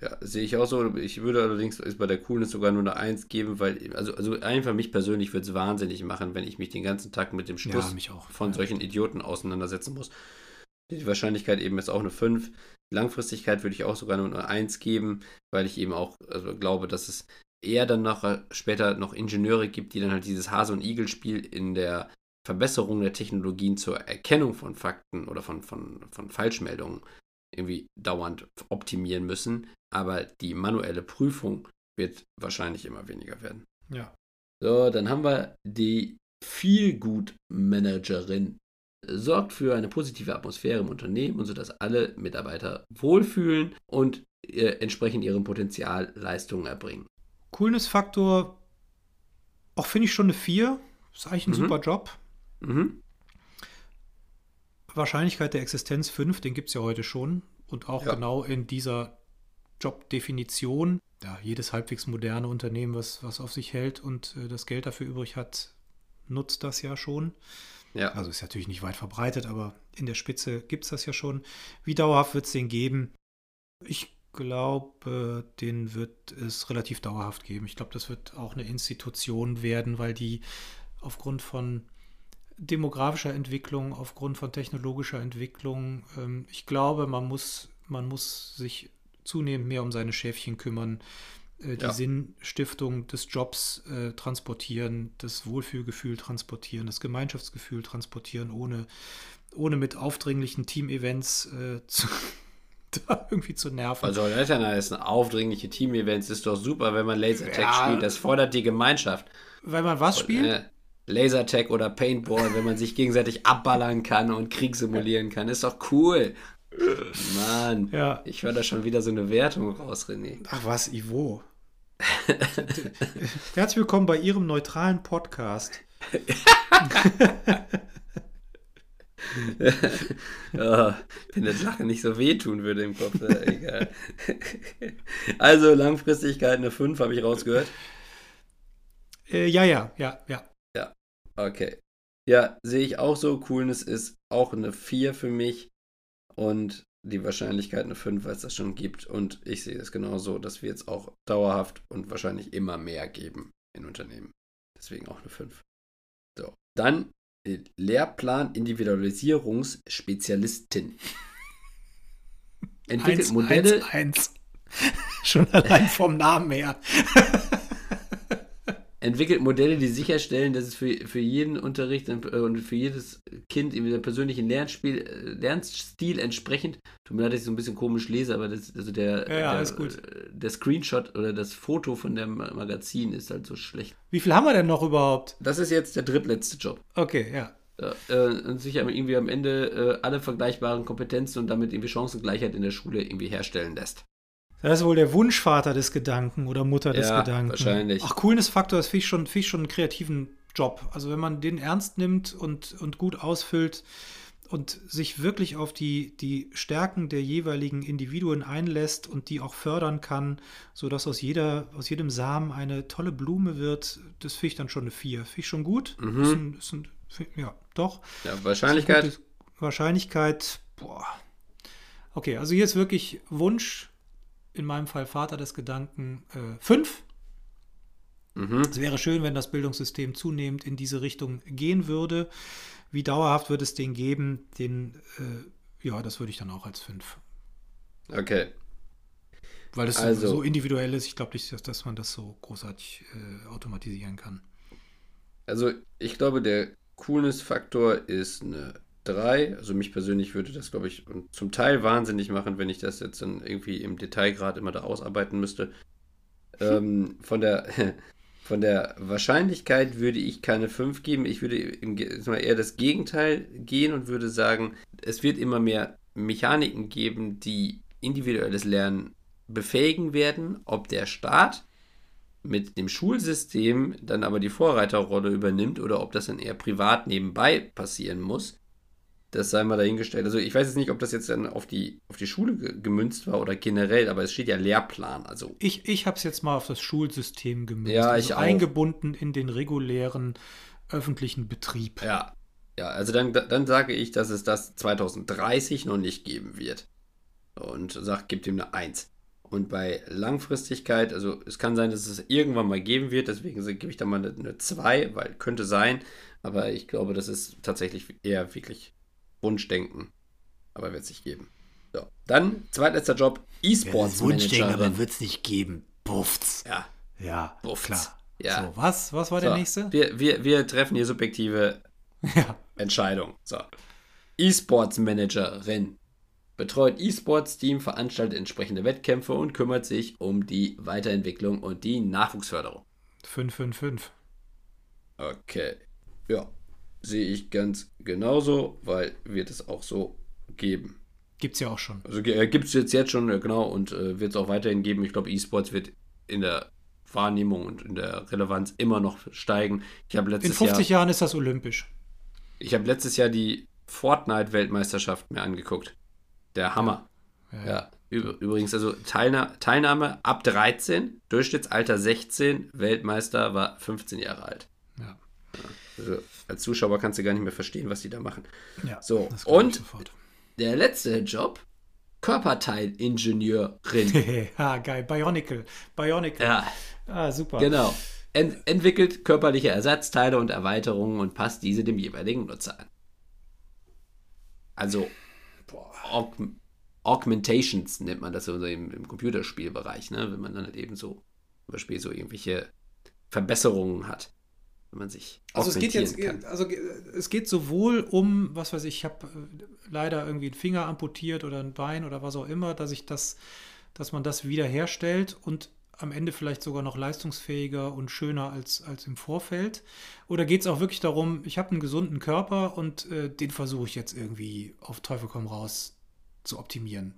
S3: Ja, sehe ich auch so. Ich würde allerdings bei der Coolness sogar nur eine 1 geben, weil, also, also einfach mich persönlich würde es wahnsinnig machen, wenn ich mich den ganzen Tag mit dem
S2: mich auch.
S3: von
S2: Ja.
S3: solchen Idioten auseinandersetzen muss. Die Wahrscheinlichkeit eben ist auch eine 5. Langfristigkeit würde ich auch sogar nur eine 1 geben, weil ich eben auch also glaube, dass es eher dann noch später noch Ingenieure gibt, die dann halt dieses Hase- und Igel-Spiel in der Verbesserung der Technologien zur Erkennung von Fakten oder von, von, von Falschmeldungen irgendwie dauernd optimieren müssen. Aber die manuelle Prüfung wird wahrscheinlich immer weniger werden.
S2: Ja.
S3: So, dann haben wir die Feelgood-Managerin. sorgt für eine positive Atmosphäre im Unternehmen und sodass alle Mitarbeiter wohlfühlen und äh, entsprechend ihrem Potenzial Leistungen erbringen.
S2: Coolness-Faktor, auch finde ich schon eine 4. Ist eigentlich ein mhm. super Job. Mhm. Wahrscheinlichkeit der Existenz 5, den gibt es ja heute schon. Und auch ja. genau in dieser Jobdefinition. Ja, jedes halbwegs moderne Unternehmen, was, was auf sich hält und äh, das Geld dafür übrig hat, nutzt das ja schon. Ja. Also ist natürlich nicht weit verbreitet, aber in der Spitze gibt es das ja schon. Wie dauerhaft wird es den geben? Ich glaube, den wird es relativ dauerhaft geben. Ich glaube, das wird auch eine Institution werden, weil die aufgrund von demografischer Entwicklung, aufgrund von technologischer Entwicklung, ähm, ich glaube, man muss, man muss sich zunehmend mehr um seine Schäfchen kümmern, äh, die ja. Sinnstiftung des Jobs äh, transportieren, das Wohlfühlgefühl transportieren, das Gemeinschaftsgefühl transportieren, ohne, ohne mit aufdringlichen Team-Events äh, zu, da irgendwie zu nerven.
S3: Soll das denn heißen? Aufdringliche Team-Events ist doch super, wenn man Lasertag ja. spielt. Das fordert die Gemeinschaft.
S2: Weil man was spielt? Äh,
S3: Lasertag oder Paintball, wenn man sich gegenseitig abballern kann und Krieg simulieren kann. Ist doch cool. Mann, ja. ich höre da schon wieder so eine Wertung raus, René.
S2: Ach was, Ivo. Herzlich willkommen bei Ihrem neutralen Podcast.
S3: oh, wenn das Lachen nicht so wehtun würde im Kopf, egal. also Langfristigkeit eine 5, habe ich rausgehört.
S2: Äh, ja, ja, ja, ja.
S3: Okay. Ja, sehe ich auch so. Coolness ist auch eine 4 für mich und die Wahrscheinlichkeit eine 5, weil es das schon gibt. Und ich sehe es genauso, dass wir jetzt auch dauerhaft und wahrscheinlich immer mehr geben in Unternehmen. Deswegen auch eine 5. So, dann Lehrplan Individualisierungsspezialistin.
S2: Entwickelt eins, Modelle. Eins, eins. Schon allein vom Namen her.
S3: Entwickelt Modelle, die sicherstellen, dass es für, für jeden Unterricht und äh, für jedes Kind in der persönlichen Lernspiel, äh, Lernstil entsprechend, tut mir leid, dass ich so ein bisschen komisch lese, aber das, also der,
S2: ja, ja,
S3: der, der, Screenshot oder das Foto von dem Magazin ist halt so schlecht.
S2: Wie viel haben wir denn noch überhaupt?
S3: Das ist jetzt der drittletzte Job.
S2: Okay, ja.
S3: Äh, und sich irgendwie am Ende äh, alle vergleichbaren Kompetenzen und damit irgendwie Chancengleichheit in der Schule irgendwie herstellen lässt.
S2: Das ist wohl der Wunschvater des Gedanken oder Mutter des
S3: ja,
S2: Gedanken.
S3: Wahrscheinlich.
S2: Ach, Coolness-Faktor ist finde ich, schon, find ich schon einen kreativen Job. Also wenn man den ernst nimmt und, und gut ausfüllt und sich wirklich auf die, die Stärken der jeweiligen Individuen einlässt und die auch fördern kann, sodass aus, jeder, aus jedem Samen eine tolle Blume wird, das finde ich dann schon eine 4. Finde ich schon gut. Mhm. Ist ein, ist ein, ja, doch.
S3: Ja, Wahrscheinlichkeit.
S2: Wahrscheinlichkeit, boah. Okay, also hier ist wirklich Wunsch, in meinem Fall Vater des Gedanken, äh, fünf. Mhm. Es wäre schön, wenn das Bildungssystem zunehmend in diese Richtung gehen würde. Wie dauerhaft wird es den geben? Den, äh, ja, das würde ich dann auch als fünf.
S3: Okay.
S2: Weil es also, so individuell ist, ich glaube nicht, dass, dass, man das so großartig äh, automatisieren kann.
S3: Also ich glaube, der Coolness-Faktor ist eine 3. Also mich persönlich würde das, glaube ich, zum Teil wahnsinnig machen, wenn ich das jetzt dann irgendwie im Detailgrad immer da ausarbeiten müsste. ähm, von der von der Wahrscheinlichkeit würde ich keine 5 geben. Ich würde eher das Gegenteil gehen und würde sagen, es wird immer mehr Mechaniken geben, die individuelles Lernen befähigen werden. Ob der Staat mit dem Schulsystem dann aber die Vorreiterrolle übernimmt oder ob das dann eher privat nebenbei passieren muss, das sei mal dahingestellt. Also ich weiß jetzt nicht, ob das jetzt dann auf die, auf die Schule gemünzt war oder generell, aber es steht ja Lehrplan. Also
S2: ich ich habe es jetzt mal auf das Schulsystem gemünzt.
S3: Ja, ich also
S2: auch. Eingebunden in den regulären öffentlichen Betrieb.
S3: Ja, ja also dann, dann sage ich, dass es das 2030 noch nicht geben wird. Und sage, gibt ihm eine 1. Und bei Langfristigkeit, also es kann sein, dass es irgendwann mal geben wird, deswegen gebe ich da mal eine 2, weil könnte sein, aber ich glaube, das ist tatsächlich eher wirklich Wunschdenken. Aber wird es nicht geben. So. Dann, zweitletzter Job, E-Sports
S2: ja, Wunschdenken, aber wird es nicht geben. Buffts.
S3: Ja.
S2: Ja,
S3: Buffts.
S2: klar.
S3: Ja.
S2: So, was, was war so, der nächste?
S3: Wir, wir, wir treffen hier subjektive ja. Entscheidung. So. E-Sports Managerin betreut E-Sports-Team, veranstaltet entsprechende Wettkämpfe und kümmert sich um die Weiterentwicklung und die Nachwuchsförderung.
S2: 555.
S3: Okay. Ja, sehe ich ganz genauso, weil wird es auch so geben.
S2: Gibt es ja auch schon.
S3: Also äh, gibt es jetzt, jetzt schon, äh, genau, und äh, wird es auch weiterhin geben. Ich glaube, E-Sports wird in der Wahrnehmung und in der Relevanz immer noch steigen. Ich habe letztes
S2: In 50
S3: Jahr,
S2: Jahren ist das olympisch.
S3: ich habe letztes Jahr die Fortnite-Weltmeisterschaft mir angeguckt. Der Hammer.
S2: Ja.
S3: Ja, übrigens, also Teilna Teilnahme ab 13, Durchschnittsalter 16, Weltmeister war 15 Jahre alt.
S2: Ja.
S3: Also als Zuschauer kannst du gar nicht mehr verstehen, was die da machen.
S2: Ja,
S3: So, und-. Der letzte Job, Körperteilingenieurin.
S2: ah, geil. Bionicle. Bionicle.
S3: ja,
S2: Ah, super.
S3: genau. Ent entwickelt körperliche Ersatzteile und Erweiterungen und passt diese dem jeweiligen Nutzer an. Also Aug Augmentations nennt man das so im, im Computerspielbereich, ne? wenn man dann halt eben so zum Beispiel so irgendwelche Verbesserungen hat, wenn man sich
S2: Also es geht jetzt,
S3: kann.
S2: also es geht sowohl um, was weiß ich, ich habe äh, leider irgendwie einen Finger amputiert oder ein Bein oder was auch immer, dass ich das, dass man das wiederherstellt und am Ende vielleicht sogar noch leistungsfähiger und schöner als, als im Vorfeld. Oder geht es auch wirklich darum, ich habe einen gesunden Körper und äh, den versuche ich jetzt irgendwie auf Teufel komm raus zu optimieren.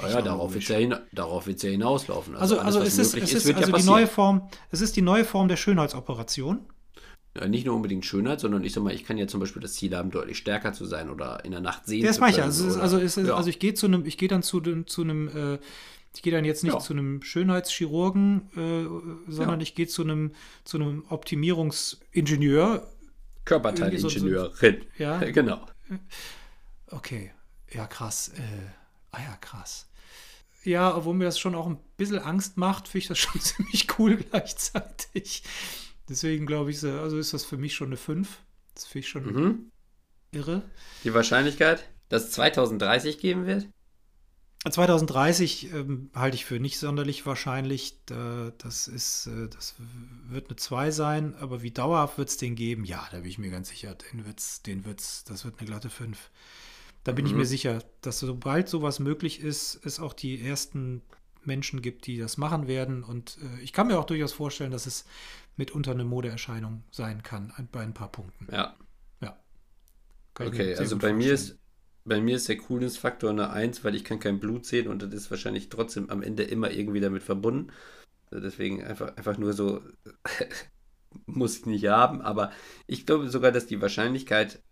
S3: Naja, darauf wird es ja, hin darauf wird's ja hinauslaufen.
S2: Also,
S3: alles,
S2: also es ist, es ist
S3: ja
S2: also die
S3: passieren.
S2: neue Form, es ist die neue Form der Schönheitsoperation.
S3: Nicht nur unbedingt Schönheit, sondern ich sag mal, ich kann ja zum Beispiel das Ziel haben, deutlich stärker zu sein oder in der Nacht sehen
S2: Ja, das
S3: zu
S2: meine ich. Also,
S3: oder-
S2: also, ist,
S3: ja.
S2: also ich gehe zu einem, ich gehe dann zu, zu einem, äh, ich gehe dann jetzt nicht
S3: Ja.
S2: zu einem Schönheitschirurgen, äh, sondern
S3: Ja.
S2: ich gehe zu einem, zu einem Optimierungsingenieur.
S3: Körperteilingenieurin.
S2: Ja.
S3: genau.
S2: Okay, ja krass. Äh, ah ja, krass. Ja, obwohl mir das schon auch ein bisschen Angst macht, finde ich das schon ziemlich cool gleichzeitig. Deswegen glaube ich, so- also ist das für mich schon eine 5. Das finde ich schon
S3: Mhm.
S2: irre.
S3: Die Wahrscheinlichkeit, dass es 2030 geben wird?
S2: 2030 ähm, halte ich für nicht sonderlich wahrscheinlich. Da, das ist, äh, das wird eine 2 sein, aber wie dauerhaft wird es den geben? Ja, da bin ich mir ganz sicher. Den wird's, den wird's, das wird eine glatte 5. Da bin ich
S3: Mhm.
S2: mir sicher, dass sobald sowas möglich ist, es auch die ersten Menschen gibt, die das machen werden. Und äh, ich kann mir auch durchaus vorstellen, dass es mitunter eine Modeerscheinung sein kann, bei ein paar Punkten.
S3: Ja.
S2: Ja. Kann
S3: Okay, also bei mir, ist, bei mir ist der Coolness-Faktor eine 1, weil ich kann kein Blut sehen und das ist wahrscheinlich trotzdem am Ende immer irgendwie damit verbunden. Also deswegen einfach, einfach nur so, muss ich nicht haben, aber ich glaube sogar, dass die Wahrscheinlichkeit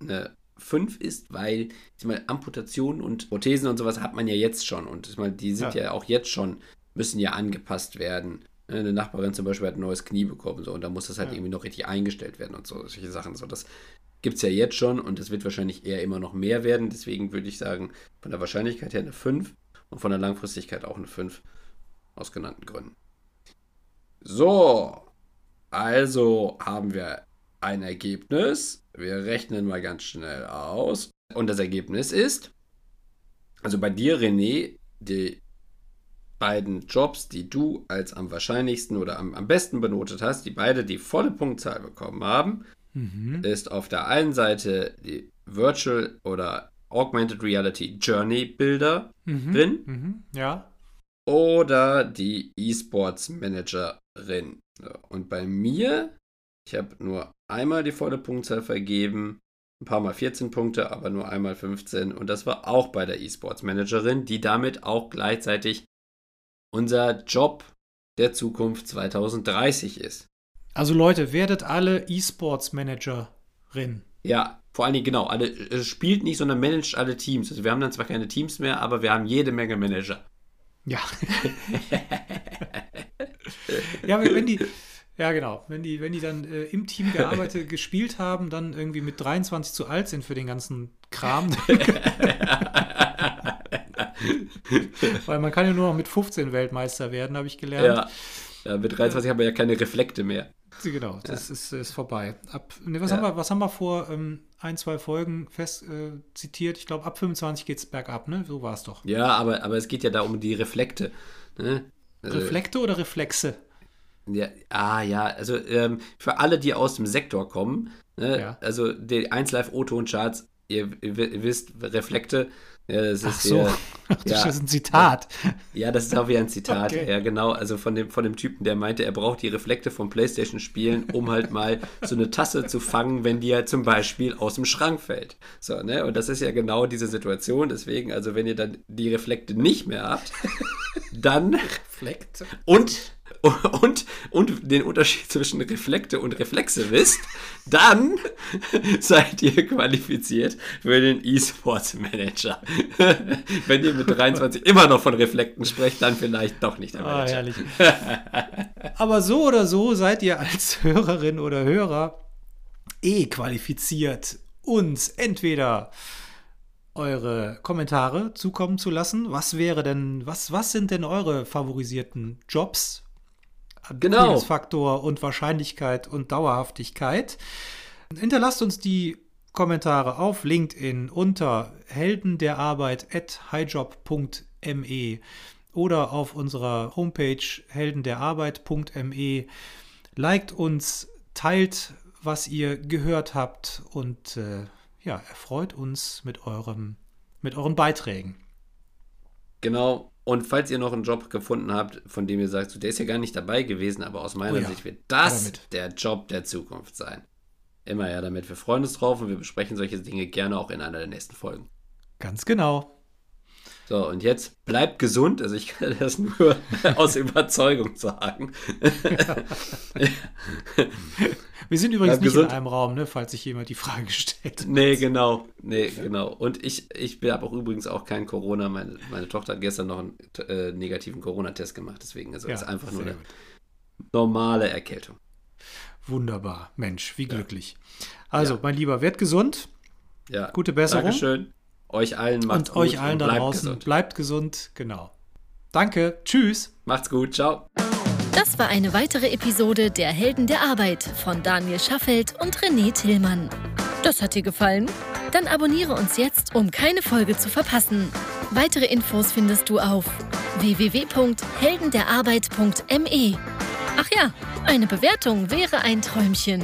S3: eine 5 ist, weil ich meine, Amputationen und Prothesen und sowas hat man ja jetzt schon und ich meine, die sind ja.
S2: Ja.
S3: auch jetzt schon, müssen ja angepasst werden. Ne, Eine Nachbarin zum Beispiel hat ein neues Knie bekommen so, und da muss das halt
S2: Ja.
S3: irgendwie noch richtig eingestellt werden und so, solche Sachen. So, das gibt es ja jetzt schon und es wird wahrscheinlich eher immer noch mehr werden. Deswegen würde ich sagen, von der Wahrscheinlichkeit her eine 5 und von der Langfristigkeit auch eine 5. Aus genannten Gründen. So, also haben wir ein Ergebnis. Wir rechnen mal ganz schnell aus. Und das Ergebnis ist, also bei dir, René, die beiden Jobs, die du als am wahrscheinlichsten oder am, am besten benotet hast, die beide die volle Punktzahl bekommen haben,
S2: Mhm.
S3: ist auf der einen Seite die Virtual oder Augmented Reality Journey Bilder
S2: Mhm.
S3: drin
S2: Mhm. Ja.
S3: oder die E-Sports Managerin. Und bei mir, ich habe nur einmal die volle Punktzahl vergeben, ein paar Mal 14 Punkte, aber nur einmal 15 und das war auch bei der E-Sports Managerin, die damit auch gleichzeitig unser Job der Zukunft 2030 ist.
S2: Also Leute, werdet alle E-Sports-Managerin.
S3: Ja, vor allen Dingen genau, alle spielt nicht, sondern managt alle Teams. Also wir haben dann zwar keine Teams mehr, aber wir haben jede Menge Manager.
S2: Ja. ja, wenn wenn die, ja genau, wenn die, wenn die dann äh, im Team gearbeitet, gespielt haben, dann irgendwie mit 23 zu alt sind für den ganzen Kram. Weil man kann ja nur noch mit 15 Weltmeister werden, habe ich gelernt.
S3: Ja. ja, mit 23 haben wir ja keine Reflekte mehr.
S2: Genau, das ist, ist vorbei. Ab, nee, was,
S3: Ja.
S2: haben wir, was haben wir vor ähm, ein, zwei Folgen fest äh, zitiert? Ich glaube, ab 25 geht es bergab, ne? So war es doch.
S3: Ja, aber, aber es geht ja da um die Reflekte. Ne? Also,
S2: Reflekte oder Reflexe?
S3: Ja, ah ja, also ähm, für alle, die aus dem Sektor kommen, ne,
S2: Ja.
S3: also die 1Live O-Ton-Charts, ihr, ihr wisst, Reflekte, ja, das
S2: Ach
S3: ist
S2: so.
S3: der,
S2: Ach, das ist ein Zitat.
S3: Ja, das ist auch wie ein Zitat.
S2: Okay.
S3: Ja, genau. Also von dem, von dem Typen, der meinte, er braucht die Reflekte vom Playstation-Spielen, um halt mal so eine Tasse zu fangen, wenn die ja zum Beispiel aus dem Schrank fällt. So, ne? Und das ist ja genau diese Situation. Deswegen, also wenn ihr dann die Reflekte nicht mehr habt, dann
S2: Reflekte.
S3: und und, und den Unterschied zwischen Reflekte und Reflexe wisst, dann seid ihr qualifiziert für den E-Sports Manager. Wenn ihr mit 23 immer noch von Reflekten sprecht, dann vielleicht doch nicht der
S2: Ah,
S3: Manager.
S2: herrlich. Aber so oder so seid ihr als Hörerin oder Hörer eh qualifiziert, uns entweder eure Kommentare zukommen zu lassen. Was wäre denn, was, was sind denn eure favorisierten Jobs?
S3: Genau.
S2: Faktor und Wahrscheinlichkeit und Dauerhaftigkeit. Hinterlasst uns die Kommentare auf LinkedIn unter heldenderarbeit.highjob.me oder auf unserer Homepage heldenderarbeit.me. Liked uns, teilt, was ihr gehört habt und äh, ja, erfreut uns mit, eurem, mit euren Beiträgen.
S3: Genau. Und falls ihr noch einen Job gefunden habt, von dem ihr sagt, so, der ist ja gar nicht dabei gewesen, aber aus meiner
S2: Oh ja,
S3: Sicht wird das
S2: damit.
S3: der Job der Zukunft sein. Immer ja damit. Wir freuen uns drauf und wir besprechen solche Dinge gerne auch in einer der nächsten Folgen.
S2: Ganz genau.
S3: So, und jetzt bleibt gesund. Also ich kann das nur aus Überzeugung sagen.
S2: Wir sind übrigens
S3: Bleib
S2: nicht
S3: gesund.
S2: in einem Raum, ne, falls sich jemand die Frage stellt.
S3: nee, genau. Nee, genau. Und ich, ich habe auch übrigens auch kein Corona. Meine, meine Tochter hat gestern noch einen äh, negativen Corona-Test gemacht. Deswegen also
S2: Ja,
S3: ist einfach nur eine
S2: gut.
S3: normale Erkältung.
S2: Wunderbar. Mensch, wie glücklich. Also, mein Lieber, werd gesund
S3: Ja.
S2: Gute Besserung.
S3: Dankeschön. Euch allen macht's
S2: und
S3: gut
S2: euch allen
S3: und
S2: da
S3: bleibt
S2: draußen.
S3: gesund.
S2: Bleibt gesund. Genau. Danke. Tschüss.
S3: Macht's gut. Ciao.
S1: Das war eine weitere Episode der Helden der Arbeit von Daniel Schaffelt und René Tillmann. Das hat dir gefallen? Dann abonniere uns jetzt, um keine Folge zu verpassen. Weitere Infos findest du auf www.heldenderarbeit.me. Ach ja, eine Bewertung wäre ein Träumchen.